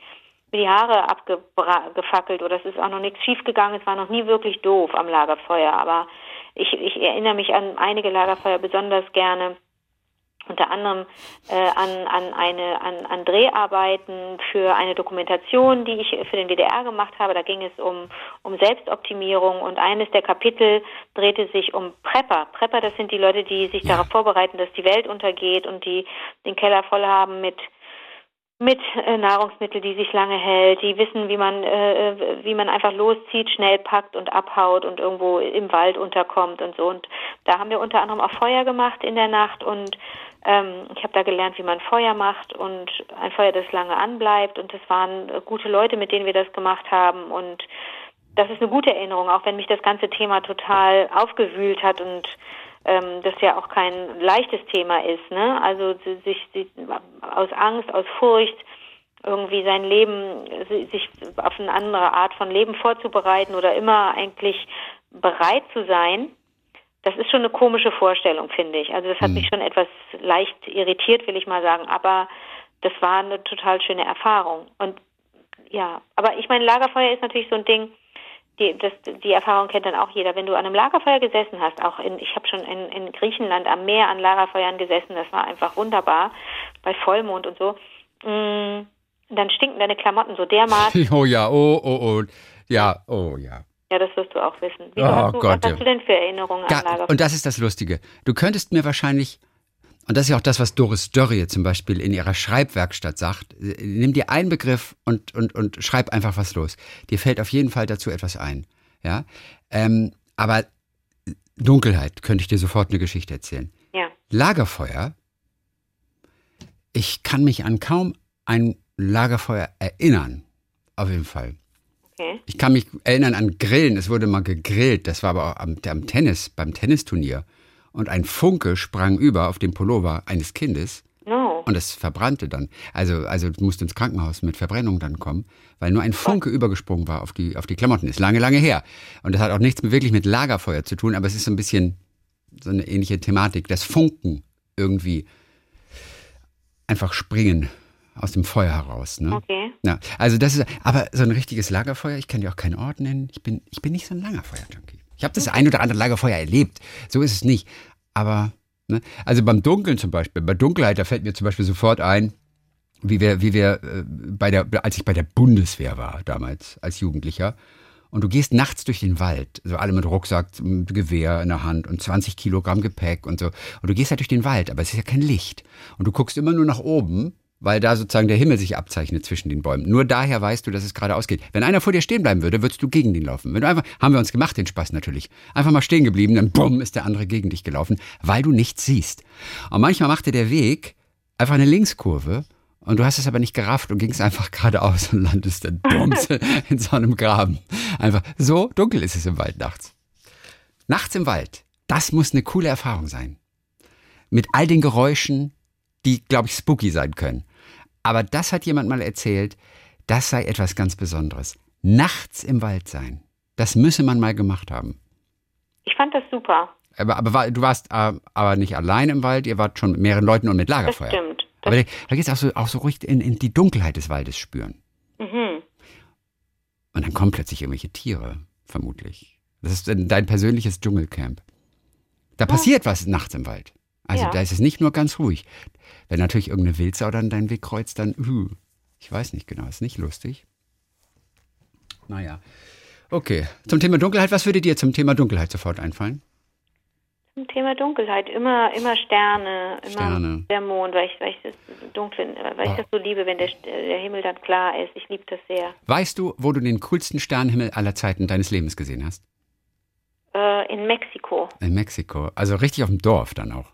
die Haare abgefackelt oder es ist auch noch nichts schiefgegangen, es war noch nie wirklich doof am Lagerfeuer, aber ich, ich erinnere mich an einige Lagerfeuer besonders gerne. Unter anderem äh, an, an, eine, an, an Dreharbeiten für eine Dokumentation, die ich für den WDR gemacht habe. Da ging es um, um Selbstoptimierung. Und eines der Kapitel drehte sich um Prepper. Prepper, das sind die Leute, die sich darauf vorbereiten, dass die Welt untergeht und die den Keller voll haben mit mit äh, Nahrungsmittel, die sich lange hält, die wissen, wie man äh, äh, wie man einfach loszieht, schnell packt und abhaut und irgendwo im Wald unterkommt und so. Und da haben wir unter anderem auch Feuer gemacht in der Nacht und ähm, ich habe da gelernt, wie man Feuer macht und ein Feuer, das lange anbleibt. Und das waren äh, gute Leute, mit denen wir das gemacht haben und das ist eine gute Erinnerung, auch wenn mich das ganze Thema total aufgewühlt hat und ähm, das ja auch kein leichtes Thema ist. Ne? Also si- sich, sich aus Angst, aus Furcht irgendwie sein Leben, si- sich auf eine andere Art von Leben vorzubereiten oder immer eigentlich bereit zu sein, das ist schon eine komische Vorstellung, finde ich. Also das hat mich schon etwas leicht irritiert, will ich mal sagen, aber das war eine total schöne Erfahrung. Und ja, aber ich meine, Lagerfeuer ist natürlich so ein Ding, die, das, die Erfahrung kennt dann auch jeder. Wenn du an einem Lagerfeuer gesessen hast, auch in, ich habe schon in, in Griechenland am Meer an Lagerfeuern gesessen, das war einfach wunderbar, bei Vollmond und so. Mm, dann stinken deine Klamotten so dermaßen. Oh ja, oh, oh, oh. Ja, oh ja. Ja, das wirst du auch wissen. Wie, oh hast du, Gott, was hast du denn für Erinnerungen an Lagerfeuer? Und das ist das Lustige. Du könntest mir wahrscheinlich, und das ist ja auch das, was Doris Dörrie zum Beispiel in ihrer Schreibwerkstatt sagt, nimm dir einen Begriff und, und, und schreib einfach was los. Dir fällt auf jeden Fall dazu etwas ein. Ja? Ähm, aber Dunkelheit könnte ich dir sofort eine Geschichte erzählen. Ja. Lagerfeuer, ich kann mich an kaum ein Lagerfeuer erinnern. Auf jeden Fall. Okay. Ich kann mich erinnern an Grillen. Es wurde mal gegrillt. Das war aber auch am, am Tennis, beim Tennisturnier. Und ein Funke sprang über auf den Pullover eines Kindes. No. Und es verbrannte dann. Also, also du musst ins Krankenhaus mit Verbrennung dann kommen, weil nur ein Funke übergesprungen war auf die, auf die Klamotten. Ist lange, lange her. Und das hat auch nichts wirklich mit Lagerfeuer zu tun, aber es ist so ein bisschen so eine ähnliche Thematik. Das Funken irgendwie einfach springen aus dem Feuer heraus. Ne? Okay. Ja, also das ist, aber so ein richtiges Lagerfeuer, ich kann dir auch keinen Ort nennen. Ich bin, ich bin nicht so ein Lagerfeuer-Junkie. Ich habe das ein oder andere Lagerfeuer erlebt. So ist es nicht. Aber, ne? also beim Dunkeln zum Beispiel, bei Dunkelheit, da fällt mir zum Beispiel sofort ein, wie wir, wie wir äh, bei der, als ich bei der Bundeswehr war damals als Jugendlicher. Und du gehst nachts durch den Wald, so alle mit Rucksack, mit Gewehr in der Hand und 20 Kilogramm Gepäck und so. Und du gehst halt durch den Wald, aber es ist ja kein Licht. Und du guckst immer nur nach oben, weil da sozusagen der Himmel sich abzeichnet zwischen den Bäumen. Nur daher weißt du, dass es geradeaus geht. Wenn einer vor dir stehen bleiben würde, würdest du gegen den laufen. Wenn du einfach, haben wir uns gemacht, den Spaß natürlich. Einfach mal stehen geblieben, dann bumm, ist der andere gegen dich gelaufen, weil du nichts siehst. Und manchmal machte der Weg einfach eine Linkskurve und du hast es aber nicht gerafft und gingst einfach geradeaus und landest dann bums in so einem Graben. Einfach so dunkel ist es im Wald nachts. Nachts im Wald, das muss eine coole Erfahrung sein. Mit all den Geräuschen, die, glaube ich, spooky sein können. Aber das hat jemand mal erzählt, das sei etwas ganz Besonderes. Nachts im Wald sein. Das müsse man mal gemacht haben. Ich fand das super. Aber, aber du warst äh, aber nicht allein im Wald, ihr wart schon mit mehreren Leuten und mit Das Lagerfeuer. stimmt. Das, Aber da, geht es auch so, auch so ruhig in, in die Dunkelheit des Waldes spüren. mhm. Und dann kommen plötzlich irgendwelche Tiere, vermutlich. Das ist dein dein persönliches Dschungelcamp. Da passiert was nachts im Wald. Also Ja. da ist es nicht nur ganz ruhig. Wenn natürlich irgendeine Wildsau dann deinen Weg kreuzt, dann, uh, ich weiß nicht genau, ist nicht lustig. Naja. Okay. Zum Thema Dunkelheit, was würde dir zum Thema Dunkelheit sofort einfallen? Zum Thema Dunkelheit, immer, immer Sterne, immer Sterne. der Mond, weil ich, weil ich das dunkel, weil ich Oh. das so liebe, wenn der, der Himmel dann klar ist. Ich liebe das sehr. Weißt du, wo du den coolsten Sternenhimmel aller Zeiten deines Lebens gesehen hast? Äh, in Mexiko, In Mexiko. Also richtig auf dem Dorf dann auch.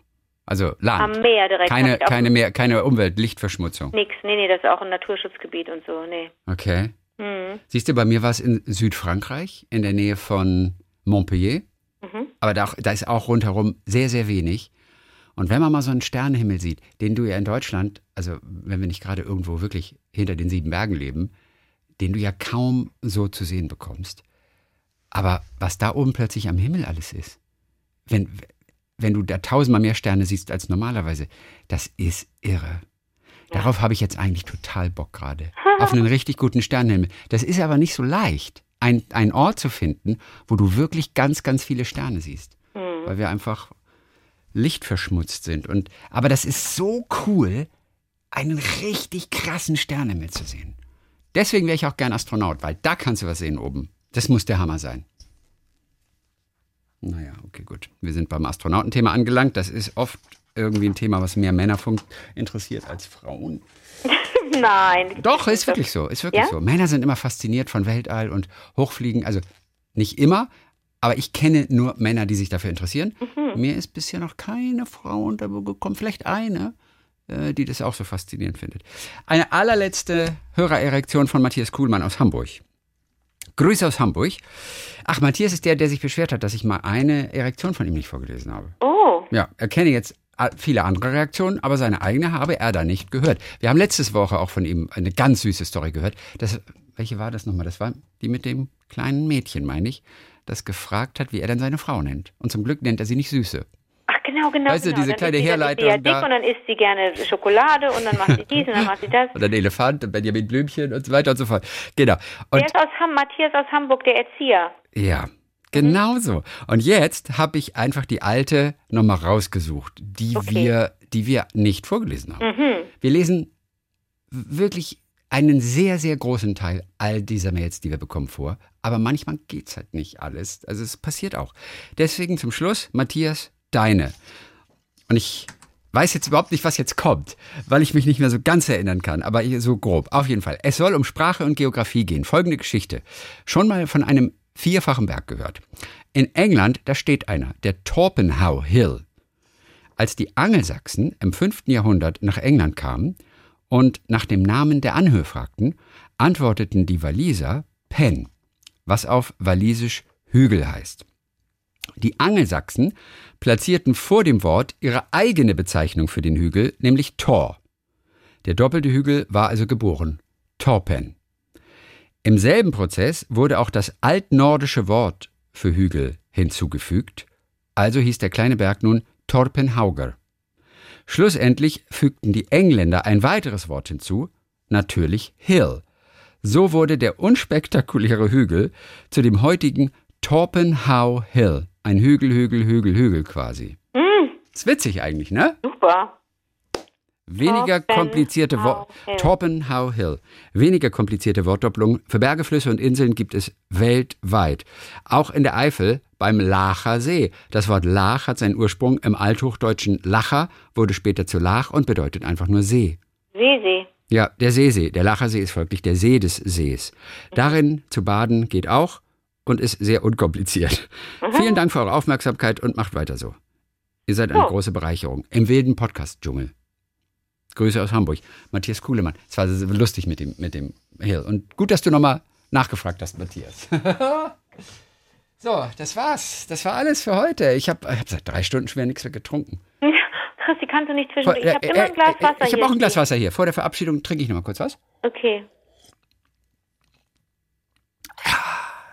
Also Land. am Meer direkt. keine, keine, mehr, keine Umwelt, Lichtverschmutzung. Nix, nee, nee, das ist auch ein Naturschutzgebiet und so, nee. Okay. Mhm. Siehst du, bei mir war es in Südfrankreich, in der Nähe von Montpellier. Mhm. Aber da, da ist auch rundherum sehr, sehr wenig. Und wenn man mal so einen Sternenhimmel sieht, den du ja in Deutschland, also wenn wir nicht gerade irgendwo wirklich hinter den sieben Bergen leben, den du ja kaum so zu sehen bekommst. Aber was da oben plötzlich am Himmel alles ist, wenn, wenn du da tausendmal mehr Sterne siehst als normalerweise, das ist irre. Darauf habe ich jetzt eigentlich total Bock gerade. Auf einen richtig guten Sternenhimmel. Das ist aber nicht so leicht, ein, einen Ort zu finden, wo du wirklich ganz, ganz viele Sterne siehst. Weil wir einfach lichtverschmutzt sind. Und, aber das ist so cool, einen richtig krassen Sternenhimmel zu sehen. Deswegen wäre ich auch gern Astronaut, weil da kannst du was sehen oben. Das muss der Hammer sein. Naja, okay, gut. Wir sind beim Astronautenthema angelangt. Das ist oft irgendwie ein Thema, was mehr Männer interessiert als Frauen. Nein. Doch, ist wirklich so, ist wirklich Ja? so. Männer sind immer fasziniert von Weltall und Hochfliegen. Also nicht immer, aber ich kenne nur Männer, die sich dafür interessieren. Mhm. Mir ist bisher noch keine Frau untergekommen, vielleicht eine, äh, die das auch so faszinierend findet. Eine allerletzte Hörererektion von Matthias Kuhlmann aus Hamburg. Grüße aus Hamburg. Ach, Matthias ist der, der sich beschwert hat, dass ich mal eine Erektion von ihm nicht vorgelesen habe. Oh, Ja, er kenne jetzt a- viele andere Reaktionen, aber seine eigene habe er da nicht gehört. Wir haben letztes Woche auch von ihm eine ganz süße Story gehört. Das, welche war das nochmal? Das war die mit dem kleinen Mädchen, meine ich, das gefragt hat, wie er denn seine Frau nennt. Und zum Glück nennt er sie nicht Süße. Genau, genau, genau. Weißt du, genau. diese dann kleine ist sie, Herleitung Dann ist sie ja da. dick und dann isst sie gerne Schokolade und dann macht sie dies und dann macht sie das. Und ein Elefant und Benjamin Blümchen und so weiter und so fort. Genau. Und Der ist aus Ham Matthias aus Hamburg, der Erzieher. Ja, genau so. Und jetzt habe ich einfach die alte nochmal rausgesucht, die Okay. wir, die wir nicht vorgelesen haben. Mhm. Wir lesen wirklich einen sehr, sehr großen Teil all dieser Mails, die wir bekommen, vor. Aber manchmal geht's halt nicht alles. Also es passiert auch. Deswegen zum Schluss, Matthias, deine. Und ich weiß jetzt überhaupt nicht, was jetzt kommt, weil ich mich nicht mehr so ganz erinnern kann, aber so grob. Auf jeden Fall. Es soll um Sprache und Geografie gehen. Folgende Geschichte. Schon mal von einem vierfachen Berg gehört. In England, da steht einer, der Torpenhow Hill. Als die Angelsachsen im 5. Jahrhundert nach England kamen und nach dem Namen der Anhöhe fragten, antworteten die Waliser Pen, was auf Walisisch Hügel heißt. Die Angelsachsen platzierten vor dem Wort ihre eigene Bezeichnung für den Hügel, nämlich Tor. Der doppelte Hügel war also geboren, Torpen. Im selben Prozess wurde auch das altnordische Wort für Hügel hinzugefügt, also hieß der kleine Berg nun Torpenhauger. Schlussendlich fügten die Engländer ein weiteres Wort hinzu, natürlich Hill. So wurde der unspektakuläre Hügel zu dem heutigen Torpenhow Hill. Ein Hügel, Hügel, Hügel, Hügel quasi. Mhm. Ist witzig eigentlich, ne? Super. Weniger Torpenhow komplizierte Wort. Hill. Torpenhow Hill. Weniger komplizierte Wortdoppelung. Für Berge, Flüsse und Inseln gibt es weltweit. Auch in der Eifel beim Lacher See. Das Wort Lach hat seinen Ursprung im althochdeutschen Lacher, wurde später zu Lach und bedeutet einfach nur See. Seesee. Ja, der Seesee. Der Lachersee ist folglich der See des Sees. Darin zu baden geht auch und ist sehr unkompliziert. Vielen Dank für eure Aufmerksamkeit und macht weiter so. Ihr seid eine Oh. große Bereicherung im wilden Podcast-Dschungel. Grüße aus Hamburg. Matthias Kuhlemann. Es war so lustig mit dem, mit dem Hill. Und gut, dass du nochmal nachgefragt hast, Matthias. so, das war's. Das war alles für heute. Ich habe hab seit drei Stunden schwer nichts mehr getrunken. Christi, kannst du nicht zwischendurch? Ich habe äh, immer ein Glas äh, Wasser Ich habe hier auch ein Glas. Wasser hier. Vor der Verabschiedung trinke ich nochmal kurz was. Okay.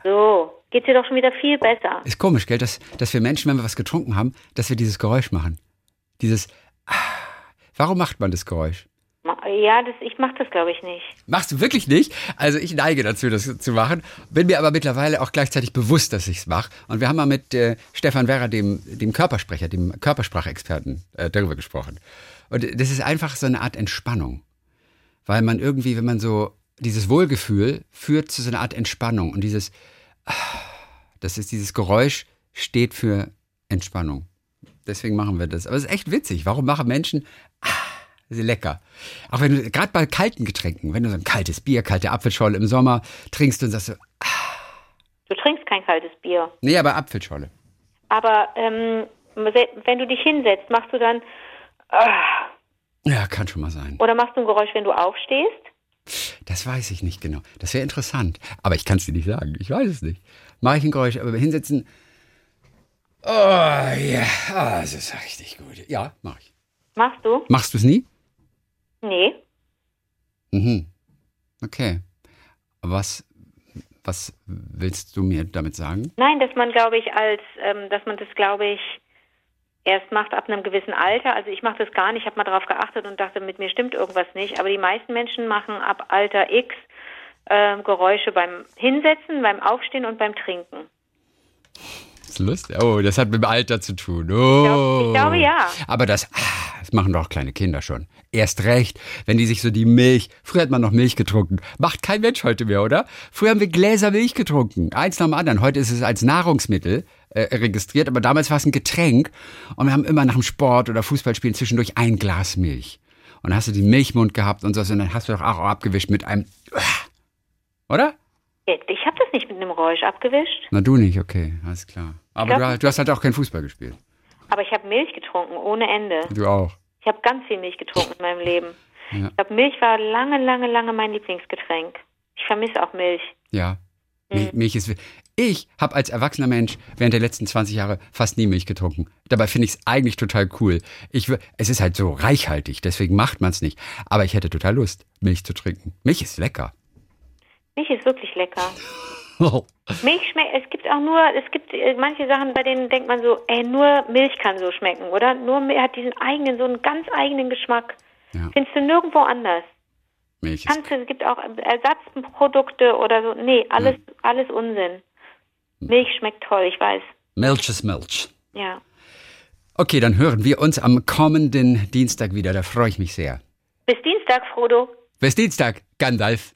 So, geht's dir doch schon wieder viel besser. Ist komisch, gell, dass, dass wir Menschen, wenn wir was getrunken haben, dass wir dieses Geräusch machen. Dieses. Ah. Warum macht man das Geräusch? Ja, das, ich mache das, glaube ich, nicht. Machst du wirklich nicht? Also ich neige dazu, das zu machen. Bin mir aber mittlerweile auch gleichzeitig bewusst, dass ich es mache. Und wir haben mal mit äh, Stefan Werrer, dem, dem Körpersprecher, dem Körpersprachexperten, äh, darüber gesprochen. Und das ist einfach so eine Art Entspannung. Weil man irgendwie, wenn man so, dieses Wohlgefühl führt zu so einer Art Entspannung. Und dieses, das ist dieses Geräusch, steht für Entspannung. Deswegen machen wir das. Aber es ist echt witzig. Warum machen Menschen, ah, ist lecker. Auch wenn du, gerade bei kalten Getränken, wenn du so ein kaltes Bier, kalte Apfelschorle im Sommer trinkst und sagst so, Du trinkst kein kaltes Bier. nee, aber Apfelschorle. Aber ähm, wenn du dich hinsetzt, machst du dann ah, Ja, kann schon mal sein. oder machst du ein Geräusch, wenn du aufstehst? Das weiß ich nicht genau. Das wäre interessant. Aber ich kann es dir nicht sagen. Ich weiß es nicht. Mache ich ein Geräusch, aber hinsetzen. Oh ja, ah, das ist richtig gut. Ja, mache ich. Machst du? Machst du es nie? Nee. Mhm. Okay. Was, was willst du mir damit sagen? Nein, dass man, glaube ich, als, ähm, dass man das, glaube ich, erst macht ab einem gewissen Alter. Also ich mache das gar nicht. Ich habe mal darauf geachtet und dachte, mit mir stimmt irgendwas nicht. Aber die meisten Menschen machen ab Alter X ähm, Geräusche beim Hinsetzen, beim Aufstehen und beim Trinken. Das ist lustig. Oh, das hat mit dem Alter zu tun. Oh. glaub- ich glaube, ja. Aber das, ah, das machen doch kleine Kinder schon. Erst recht, wenn die sich so die Milch, früher hat man noch Milch getrunken. Macht kein Mensch heute mehr, oder? Früher haben wir Gläser Milch getrunken. Eins nach dem anderen. Heute ist es als Nahrungsmittel äh, registriert, aber damals war es ein Getränk. Und wir haben immer nach dem Sport oder Fußballspielen zwischendurch ein Glas Milch. Und dann hast du den Milchmund gehabt und so, und dann hast du doch auch abgewischt mit einem, ah. oder? Ich habe das nicht mit einem Geräusch abgewischt, Na, du nicht, okay, alles klar. Aber glaub- du, du hast halt auch kein Fußball gespielt. aber ich habe Milch getrunken ohne Ende. Du auch. Ich habe ganz viel Milch getrunken in meinem Leben. Ja. Ich glaube, Milch war lange, lange, lange mein Lieblingsgetränk. Ich vermisse auch Milch. Ja. Milch, Milch ist. Ich habe als erwachsener Mensch während der letzten 20 Jahre fast nie Milch getrunken. Dabei finde ich es eigentlich total cool. Ich, es ist halt so reichhaltig, deswegen macht man es nicht. Aber ich hätte total Lust, Milch zu trinken. Milch ist lecker. Milch ist wirklich lecker. Milch schmeckt, es gibt auch nur, es gibt äh, manche Sachen, bei denen denkt man so, ey, nur Milch kann so schmecken, oder? Nur Milch hat diesen eigenen, so einen ganz eigenen Geschmack. Ja. Findest du nirgendwo anders. Milch Kannst du, es gibt auch Ersatzprodukte oder so. Nee, alles, ja. alles Unsinn. Milch schmeckt toll, ich weiß. Milch ist Milch. Ja. Okay, dann hören wir uns am kommenden Dienstag wieder. Da freue ich mich sehr. Bis Dienstag, Frodo. Bis Dienstag, Gandalf.